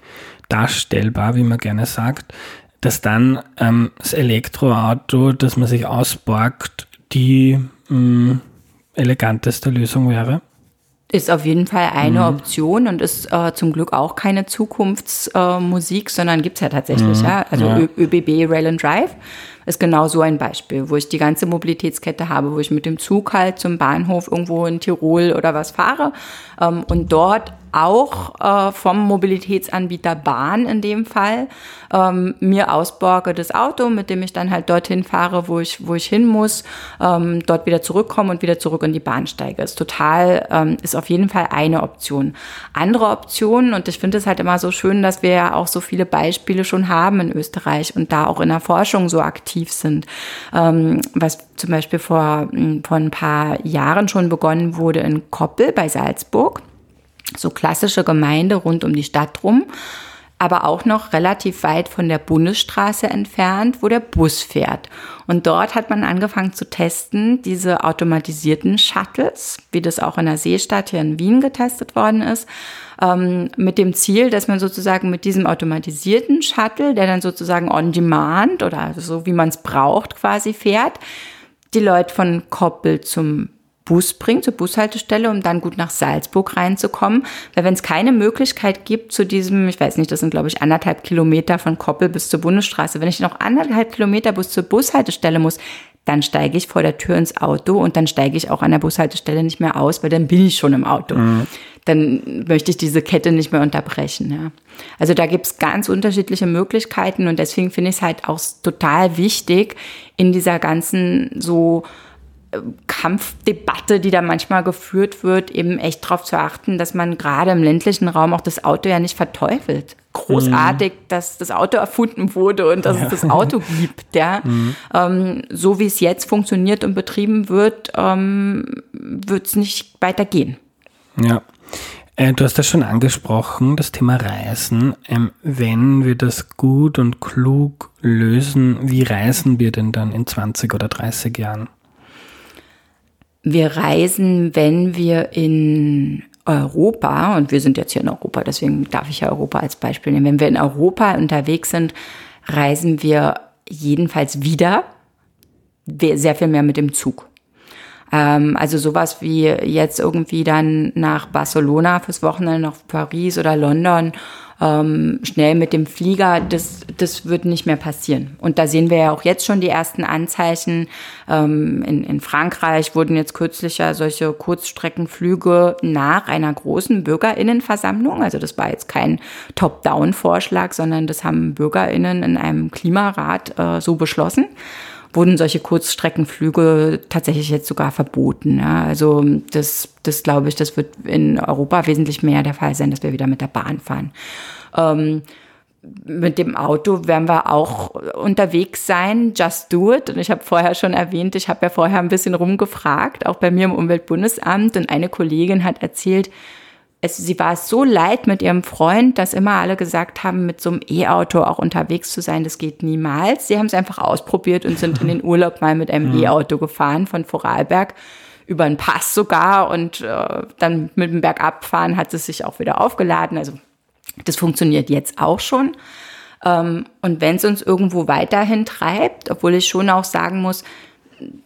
darstellbar, wie man gerne sagt, dass dann ähm, das Elektroauto, das man sich ausborgt, die mh, mm, eleganteste Lösung wäre? Ist auf jeden Fall eine mhm. Option und ist äh, zum Glück auch keine Zukunftsmusik, äh, sondern gibt es ja tatsächlich. Mhm. Ja? Also ja. ÖBB Rail and Drive ist genau so ein Beispiel, wo ich die ganze Mobilitätskette habe, wo ich mit dem Zug halt zum Bahnhof irgendwo in Tirol oder was fahre ähm, und dort auch äh, vom Mobilitätsanbieter Bahn in dem Fall ähm, mir ausborge das Auto, mit dem ich dann halt dorthin fahre, wo ich, wo ich hin muss, ähm, dort wieder zurückkomme und wieder zurück in die Bahn steige. Ist total, ähm, ist auf jeden Fall eine Option. Andere Optionen, und ich finde es halt immer so schön, dass wir ja auch so viele Beispiele schon haben in Österreich und da auch in der Forschung so aktiv sind, ähm, was zum Beispiel vor, vor ein paar Jahren schon begonnen wurde in Koppel bei Salzburg. So klassische Gemeinde rund um die Stadt rum, aber auch noch relativ weit von der Bundesstraße entfernt, wo der Bus fährt. Und dort hat man angefangen zu testen, diese automatisierten Shuttles, wie das auch in der Seestadt hier in Wien getestet worden ist, ähm, mit dem Ziel, dass man sozusagen mit diesem automatisierten Shuttle, der dann sozusagen on demand oder so wie man es braucht quasi fährt, die Leute von Koppel zum Bus bringt, zur Bushaltestelle, um dann gut nach Salzburg reinzukommen. Weil wenn es keine Möglichkeit gibt zu diesem, ich weiß nicht, das sind glaube ich anderthalb Kilometer von Koppel bis zur Bundesstraße, wenn ich noch anderthalb Kilometer bis zur Bushaltestelle muss, dann steige ich vor der Tür ins Auto und dann steige ich auch an der Bushaltestelle nicht mehr aus, weil dann bin ich schon im Auto. Mhm. Dann möchte ich diese Kette nicht mehr unterbrechen. Ja. Also da gibt es ganz unterschiedliche Möglichkeiten und deswegen finde ich es halt auch total wichtig, in dieser ganzen so Kampfdebatte, die da manchmal geführt wird, eben echt darauf zu achten, dass man gerade im ländlichen Raum auch das Auto ja nicht verteufelt. Großartig, mhm. dass das Auto erfunden wurde und dass ja. es das Auto gibt. Ja. Mhm. Ähm, so wie es jetzt funktioniert und betrieben wird, ähm, wird es nicht weitergehen. Ja. Äh, du hast das schon angesprochen, das Thema Reisen. Ähm, wenn wir das gut und klug lösen, wie reisen wir denn dann in 20 oder 30 Jahren? Wir reisen, wenn wir in Europa, und wir sind jetzt hier in Europa, deswegen darf ich ja Europa als Beispiel nehmen, wenn wir in Europa unterwegs sind, reisen wir jedenfalls wieder sehr viel mehr mit dem Zug. Ähm, also sowas wie jetzt irgendwie dann nach Barcelona fürs Wochenende, nach Paris oder London ähm, schnell mit dem Flieger, das, das wird nicht mehr passieren. Und da sehen wir ja auch jetzt schon die ersten Anzeichen. Ähm, in, in Frankreich wurden jetzt kürzlich ja solche Kurzstreckenflüge nach einer großen Bürgerinnenversammlung, also das war jetzt kein Top-Down-Vorschlag, sondern das haben Bürgerinnen in einem Klimarat äh, so beschlossen wurden solche Kurzstreckenflüge tatsächlich jetzt sogar verboten. Ja. Also das, das glaube ich, das wird in Europa wesentlich mehr der Fall sein, dass wir wieder mit der Bahn fahren. Ähm, mit dem Auto werden wir auch unterwegs sein. Just do it. Und ich habe vorher schon erwähnt, ich habe ja vorher ein bisschen rumgefragt, auch bei mir im Umweltbundesamt. Und eine Kollegin hat erzählt, es, sie war es so leid mit ihrem Freund, dass immer alle gesagt haben, mit so einem E-Auto auch unterwegs zu sein, das geht niemals. Sie haben es einfach ausprobiert und sind in den Urlaub mal mit einem E-Auto gefahren von Vorarlberg über einen Pass sogar und äh, dann mit dem Bergabfahren hat es sich auch wieder aufgeladen. Also das funktioniert jetzt auch schon. Ähm, und wenn es uns irgendwo weiterhin treibt, obwohl ich schon auch sagen muss,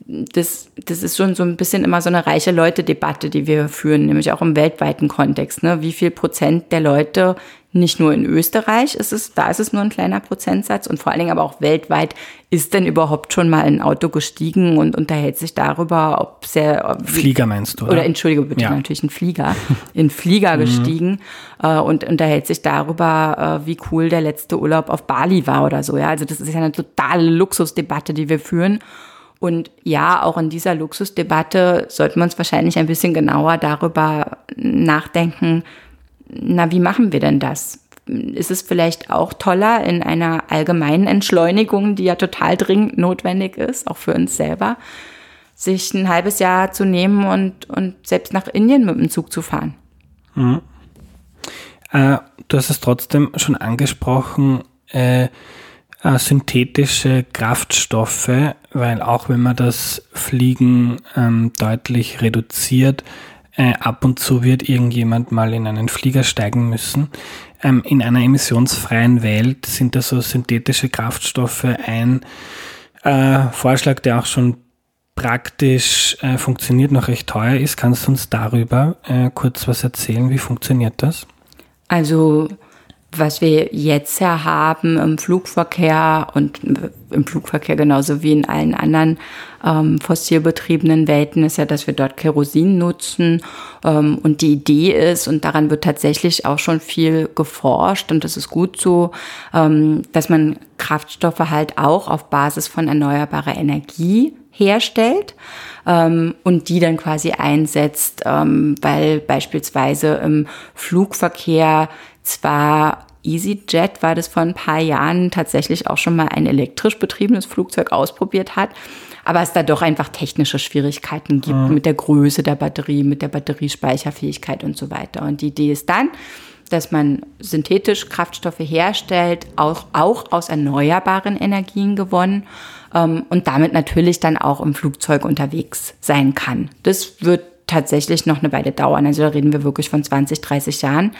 das, das ist schon so ein bisschen immer so eine reiche Leute-Debatte, die wir führen, nämlich auch im weltweiten Kontext. Ne? Wie viel Prozent der Leute, nicht nur in Österreich ist es, da ist es nur ein kleiner Prozentsatz und vor allen Dingen aber auch weltweit, ist denn überhaupt schon mal ein Auto gestiegen und unterhält sich darüber, ob sehr... Flieger meinst du, oder? Oder entschuldige bitte, ja. natürlich ein Flieger. In Flieger mhm. gestiegen äh, und unterhält sich darüber, äh, wie cool der letzte Urlaub auf Bali war oder so. Ja, Also das ist ja eine totale Luxusdebatte, die wir führen. Und ja, auch in dieser Luxusdebatte sollten wir uns wahrscheinlich ein bisschen genauer darüber nachdenken, na, wie machen wir denn das? Ist es vielleicht auch toller in einer allgemeinen Entschleunigung, die ja total dringend notwendig ist, auch für uns selber, sich ein halbes Jahr zu nehmen und, und selbst nach Indien mit dem Zug zu fahren? Mhm. Äh, du hast es trotzdem schon angesprochen, äh, äh, synthetische Kraftstoffe, weil auch wenn man das Fliegen ähm, deutlich reduziert, äh, ab und zu wird irgendjemand mal in einen Flieger steigen müssen. Ähm, in einer emissionsfreien Welt sind da so synthetische Kraftstoffe ein äh, Vorschlag, der auch schon praktisch äh, funktioniert, noch recht teuer ist. Kannst du uns darüber äh, kurz was erzählen? Wie funktioniert das? Also was wir jetzt ja haben im Flugverkehr und im Flugverkehr genauso wie in allen anderen ähm, fossilbetriebenen Welten ist ja, dass wir dort Kerosin nutzen. Ähm, und die Idee ist, und daran wird tatsächlich auch schon viel geforscht, und das ist gut so, ähm, dass man Kraftstoffe halt auch auf Basis von erneuerbarer Energie herstellt ähm, und die dann quasi einsetzt, ähm, weil beispielsweise im Flugverkehr zwar EasyJet war das vor ein paar Jahren tatsächlich auch schon mal ein elektrisch betriebenes Flugzeug ausprobiert hat, aber es da doch einfach technische Schwierigkeiten gibt mhm. mit der Größe der Batterie, mit der Batteriespeicherfähigkeit und so weiter. Und die Idee ist dann, dass man synthetisch Kraftstoffe herstellt, auch, auch aus erneuerbaren Energien gewonnen ähm, und damit natürlich dann auch im Flugzeug unterwegs sein kann. Das wird tatsächlich noch eine Weile dauern. Also da reden wir wirklich von 20, 30 Jahren.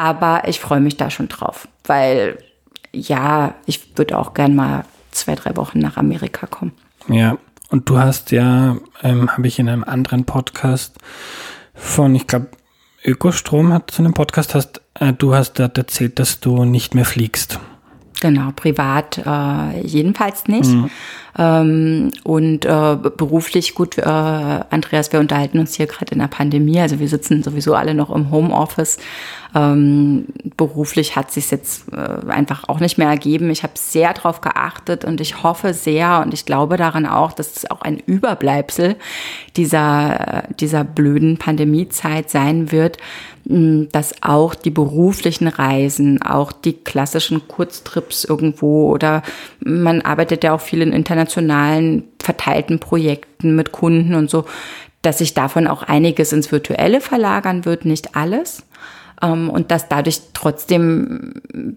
Aber ich freue mich da schon drauf, weil ja, ich würde auch gern mal zwei, drei Wochen nach Amerika kommen. Ja, und du hast ja, ähm, habe ich in einem anderen Podcast von, ich glaube, Ökostrom hat zu einem Podcast hast, äh, du hast dort erzählt, dass du nicht mehr fliegst. Genau, privat äh, jedenfalls nicht. Mhm. Ähm, und äh, beruflich, gut, äh, Andreas, wir unterhalten uns hier gerade in der Pandemie, also wir sitzen sowieso alle noch im Homeoffice. Ähm, beruflich hat sich jetzt äh, einfach auch nicht mehr ergeben. Ich habe sehr darauf geachtet und ich hoffe sehr und ich glaube daran auch, dass es auch ein Überbleibsel dieser, dieser blöden Pandemiezeit sein wird, dass auch die beruflichen Reisen, auch die klassischen Kurztrips irgendwo oder man arbeitet ja auch viel in internationalen verteilten Projekten mit Kunden und so, dass sich davon auch einiges ins Virtuelle verlagern wird, nicht alles. Ähm, und dass dadurch trotzdem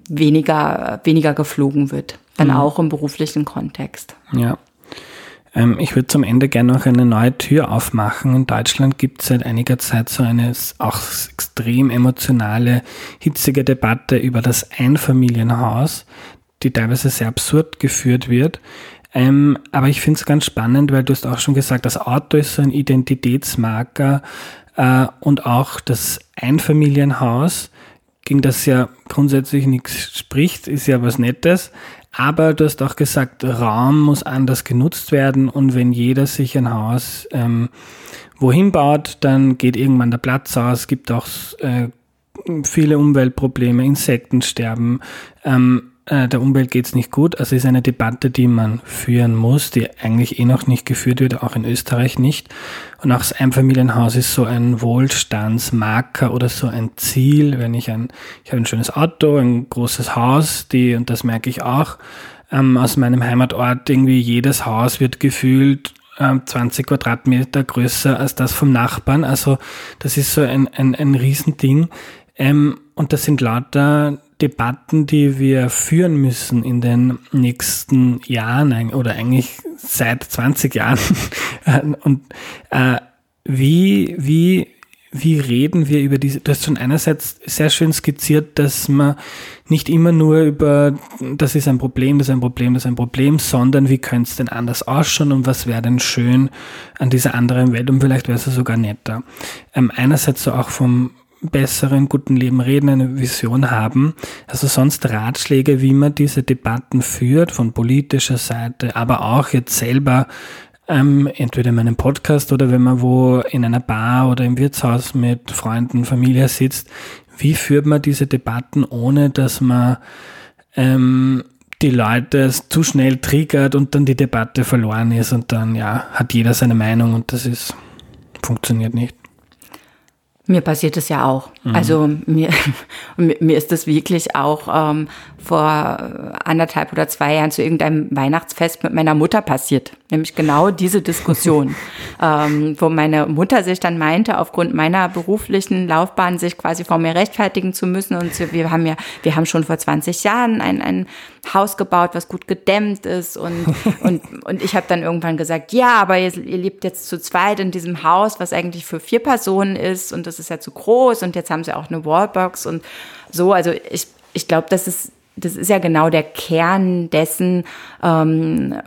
weniger, weniger geflogen wird, dann mhm. auch im beruflichen Kontext. Ja. Ähm, ich würde zum Ende gerne noch eine neue Tür aufmachen. In Deutschland gibt es seit einiger Zeit so eine auch extrem emotionale, hitzige Debatte über das Einfamilienhaus, die teilweise sehr absurd geführt wird. Ähm, aber ich finde es ganz spannend, weil du hast auch schon gesagt, das Auto ist so ein Identitätsmarker äh, und auch das Einfamilienhaus, gegen das ja grundsätzlich nichts spricht, ist ja was Nettes. Aber du hast auch gesagt, Raum muss anders genutzt werden und wenn jeder sich ein Haus ähm, wohin baut, dann geht irgendwann der Platz aus. Gibt auch äh, viele Umweltprobleme, Insektensterben. Ähm, äh, der Umwelt geht es nicht gut. Also ist eine Debatte, die man führen muss, die eigentlich eh noch nicht geführt wird, auch in Österreich nicht. Und auch das Einfamilienhaus ist so ein Wohlstandsmarker oder so ein Ziel. Wenn ich ein, ich habe ein schönes Auto, ein großes Haus, die, und das merke ich auch, ähm, aus meinem Heimatort, irgendwie jedes Haus wird gefühlt 20 ähm, Quadratmeter größer als das vom Nachbarn. Also das ist so ein, ein, ein Riesending. Ähm, und das sind lauter Debatten, die wir führen müssen in den nächsten Jahren oder eigentlich seit 20 Jahren. Und äh, wie, wie, wie reden wir über diese, du hast schon einerseits sehr schön skizziert, dass man nicht immer nur über, das ist ein Problem, das ist ein Problem, das ist ein Problem, sondern wie könnte es denn anders ausschauen und was wäre denn schön an dieser anderen Welt und vielleicht wäre es sogar netter. Ähm, einerseits so auch vom, besseren, guten Leben reden, eine Vision haben. Also sonst Ratschläge, wie man diese Debatten führt, von politischer Seite, aber auch jetzt selber, ähm, entweder in meinem Podcast oder wenn man wo in einer Bar oder im Wirtshaus mit Freunden, Familie sitzt. Wie führt man diese Debatten, ohne dass man ähm, die Leute zu schnell triggert und dann die Debatte verloren ist und dann ja hat jeder seine Meinung und das ist funktioniert nicht. Mir passiert es ja auch. Mhm. Also mir, mir ist das wirklich auch ähm, vor anderthalb oder zwei Jahren zu irgendeinem Weihnachtsfest mit meiner Mutter passiert. Nämlich genau diese Diskussion, ähm, wo meine Mutter sich dann meinte, aufgrund meiner beruflichen Laufbahn sich quasi vor mir rechtfertigen zu müssen. Und wir haben ja, wir haben schon vor 20 Jahren ein, ein Haus gebaut, was gut gedämmt ist. Und, und, und ich habe dann irgendwann gesagt, ja, aber ihr, ihr lebt jetzt zu zweit in diesem Haus, was eigentlich für vier Personen ist und das ist ja zu groß und jetzt haben sie auch eine Wallbox und so. Also ich, ich glaube, das ist, das ist ja genau der Kern dessen, ähm,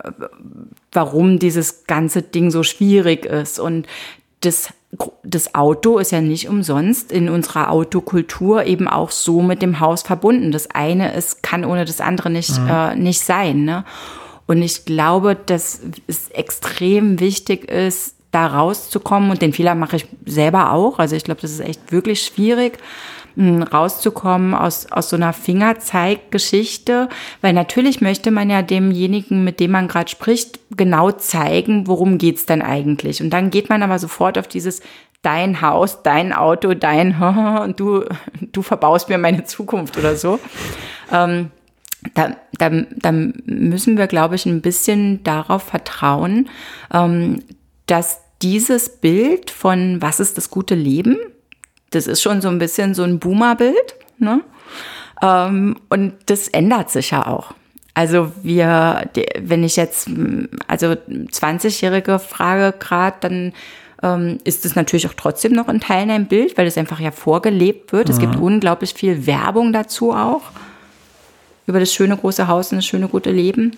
warum dieses ganze Ding so schwierig ist. Und das, das Auto ist ja nicht umsonst in unserer Autokultur eben auch so mit dem Haus verbunden. Das eine ist, kann ohne das andere nicht, mhm. äh, nicht sein. Ne? Und ich glaube, dass es extrem wichtig ist, da rauszukommen. Und den Fehler mache ich selber auch. Also ich glaube, das ist echt wirklich schwierig rauszukommen aus, aus so einer Fingerzeiggeschichte, weil natürlich möchte man ja demjenigen, mit dem man gerade spricht, genau zeigen, worum geht's denn eigentlich. Und dann geht man aber sofort auf dieses dein Haus, dein Auto, dein und du, du verbaust mir meine Zukunft oder so. Ähm, da, da, da müssen wir, glaube ich, ein bisschen darauf vertrauen, ähm, dass dieses Bild von was ist das gute Leben, das ist schon so ein bisschen so ein Boomer-Bild. Ne? Ähm, und das ändert sich ja auch. Also wir, wenn ich jetzt also 20-Jährige frage gerade, dann ähm, ist es natürlich auch trotzdem noch in Teilen ein Bild, weil es einfach ja vorgelebt wird. Mhm. Es gibt mhm. unglaublich viel Werbung dazu auch über das schöne große Haus und das schöne gute Leben.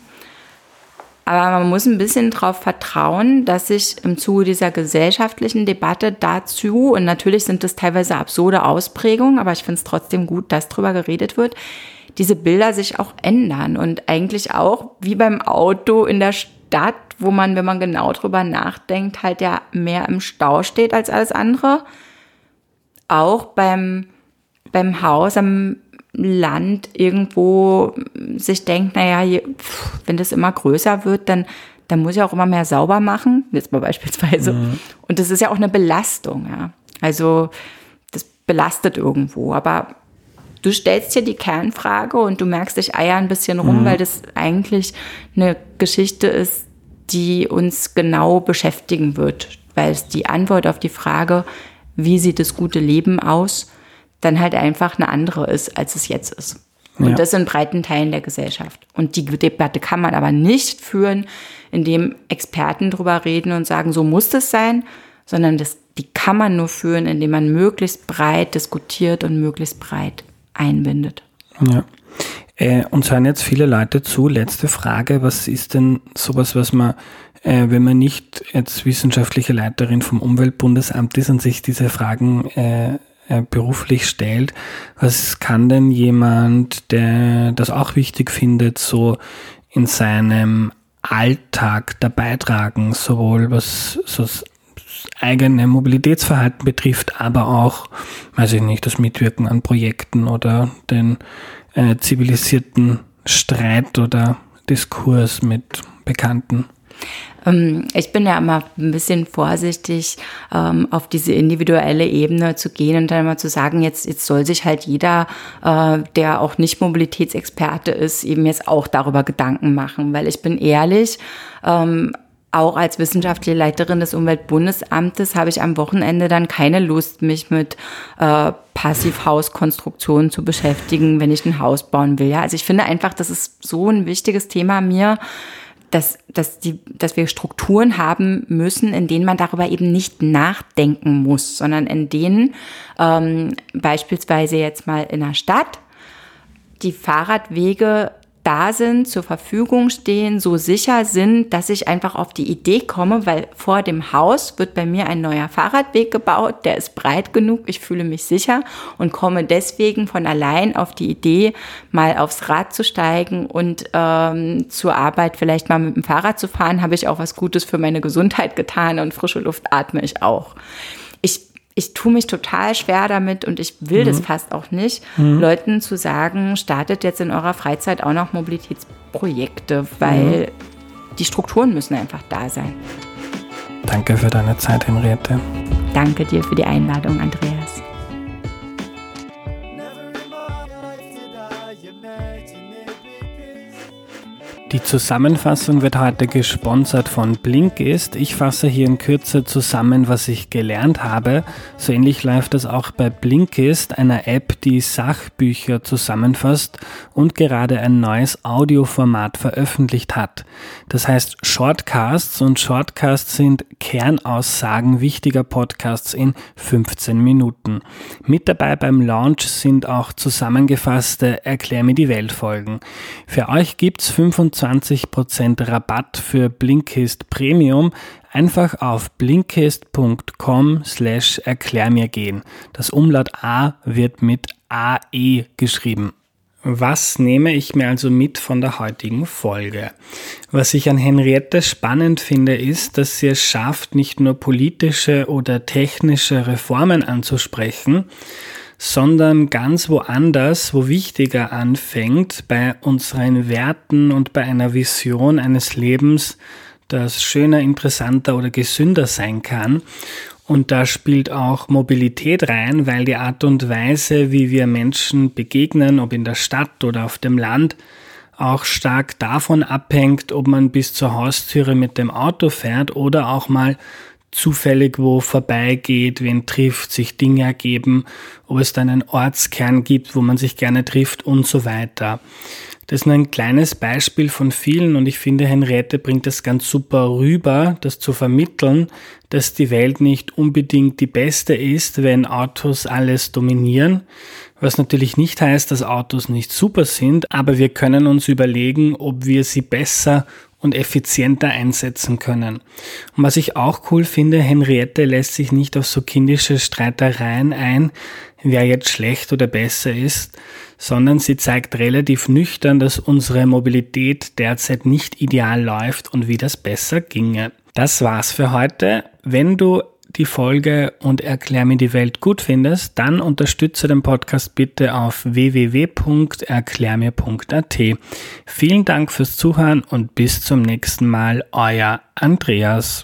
Aber man muss ein bisschen darauf vertrauen, dass sich im Zuge dieser gesellschaftlichen Debatte dazu, und natürlich sind das teilweise absurde Ausprägungen, aber ich finde es trotzdem gut, dass drüber geredet wird, diese Bilder sich auch ändern und eigentlich auch wie beim Auto in der Stadt, wo man, wenn man genau drüber nachdenkt, halt ja mehr im Stau steht als alles andere. Auch beim, beim Haus am Land irgendwo sich denkt, naja, wenn das immer größer wird, dann, dann muss ich auch immer mehr sauber machen, jetzt mal beispielsweise. Mhm. Und das ist ja auch eine Belastung, ja. Also das belastet irgendwo. Aber du stellst dir die Kernfrage und du merkst dich eier ein bisschen rum, mhm. weil das eigentlich eine Geschichte ist, die uns genau beschäftigen wird, weil es die Antwort auf die Frage, wie sieht das gute Leben aus, dann halt einfach eine andere ist, als es jetzt ist. Und ja. das in breiten Teilen der Gesellschaft. Und die Debatte kann man aber nicht führen, indem Experten drüber reden und sagen, so muss das sein, sondern das, die kann man nur führen, indem man möglichst breit diskutiert und möglichst breit einbindet. Ja. Äh, uns hören jetzt viele Leute zu. Letzte Frage. Was ist denn sowas, was man, äh, wenn man nicht jetzt wissenschaftliche Leiterin vom Umweltbundesamt ist und sich diese Fragen äh, äh, beruflich stellt. Was kann denn jemand, der das auch wichtig findet, so in seinem Alltag dabei tragen, sowohl was so das eigene Mobilitätsverhalten betrifft, aber auch, weiß ich nicht, das Mitwirken an Projekten oder den äh, zivilisierten Streit oder Diskurs mit Bekannten? Ähm, ich bin ja immer ein bisschen vorsichtig, ähm, auf diese individuelle Ebene zu gehen und dann mal zu sagen, jetzt, jetzt soll sich halt jeder, äh, der auch nicht Mobilitätsexperte ist, eben jetzt auch darüber Gedanken machen, weil ich bin ehrlich, ähm, auch als wissenschaftliche Leiterin des Umweltbundesamtes habe ich am Wochenende dann keine Lust, mich mit äh, Passivhauskonstruktionen zu beschäftigen, wenn ich ein Haus bauen will. Ja, also ich finde einfach, das ist so ein wichtiges Thema mir, dass, dass, die, dass wir Strukturen haben müssen, in denen man darüber eben nicht nachdenken muss, sondern in denen ähm, beispielsweise jetzt mal in der Stadt die Fahrradwege da sind, zur Verfügung stehen, so sicher sind, dass ich einfach auf die Idee komme, weil vor dem Haus wird bei mir ein neuer Fahrradweg gebaut, der ist breit genug, ich fühle mich sicher und komme deswegen von allein auf die Idee, mal aufs Rad zu steigen und ähm, zur Arbeit vielleicht mal mit dem Fahrrad zu fahren, habe ich auch was Gutes für meine Gesundheit getan und frische Luft atme ich auch. Ich tue mich total schwer damit und ich will mhm. das fast auch nicht, mhm. Leuten zu sagen, startet jetzt in eurer Freizeit auch noch Mobilitätsprojekte, weil mhm. die Strukturen müssen einfach da sein. Danke für deine Zeit, Henriette. Danke dir für die Einladung, Andreas. Die Zusammenfassung wird heute gesponsert von Blinkist. Ich fasse hier in Kürze zusammen, was ich gelernt habe. So ähnlich läuft das auch bei Blinkist, einer App, die Sachbücher zusammenfasst und gerade ein neues Audioformat veröffentlicht hat. Das heißt Shortcasts und Shortcasts sind Kernaussagen wichtiger Podcasts in 15 Minuten. Mit dabei beim Launch sind auch zusammengefasste Erklär mir die Welt Folgen. Für euch gibt's 25 20% Rabatt für Blinkist Premium. Einfach auf blinkist.com slash erklär mir gehen. Das Umlaut A wird mit AE geschrieben. Was nehme ich mir also mit von der heutigen Folge? Was ich an Henriette spannend finde, ist, dass sie es schafft, nicht nur politische oder technische Reformen anzusprechen, sondern ganz woanders, wo wichtiger anfängt, bei unseren Werten und bei einer Vision eines Lebens, das schöner, interessanter oder gesünder sein kann. Und da spielt auch Mobilität rein, weil die Art und Weise, wie wir Menschen begegnen, ob in der Stadt oder auf dem Land, auch stark davon abhängt, ob man bis zur Haustüre mit dem Auto fährt oder auch mal zufällig wo vorbeigeht, wen trifft, sich Dinge ergeben, ob es dann einen Ortskern gibt, wo man sich gerne trifft und so weiter. Das ist nur ein kleines Beispiel von vielen und ich finde, Henriette bringt das ganz super rüber, das zu vermitteln, dass die Welt nicht unbedingt die beste ist, wenn Autos alles dominieren, was natürlich nicht heißt, dass Autos nicht super sind, aber wir können uns überlegen, ob wir sie besser und effizienter einsetzen können. Und was ich auch cool finde, Henriette lässt sich nicht auf so kindische Streitereien ein, wer jetzt schlecht oder besser ist, sondern sie zeigt relativ nüchtern, dass unsere Mobilität derzeit nicht ideal läuft und wie das besser ginge. Das war's für heute. Wenn du die Folge und Erklär mir die Welt gut findest, dann unterstütze den Podcast bitte auf www.erklärmir.at. Vielen Dank fürs Zuhören und bis zum nächsten Mal, euer Andreas.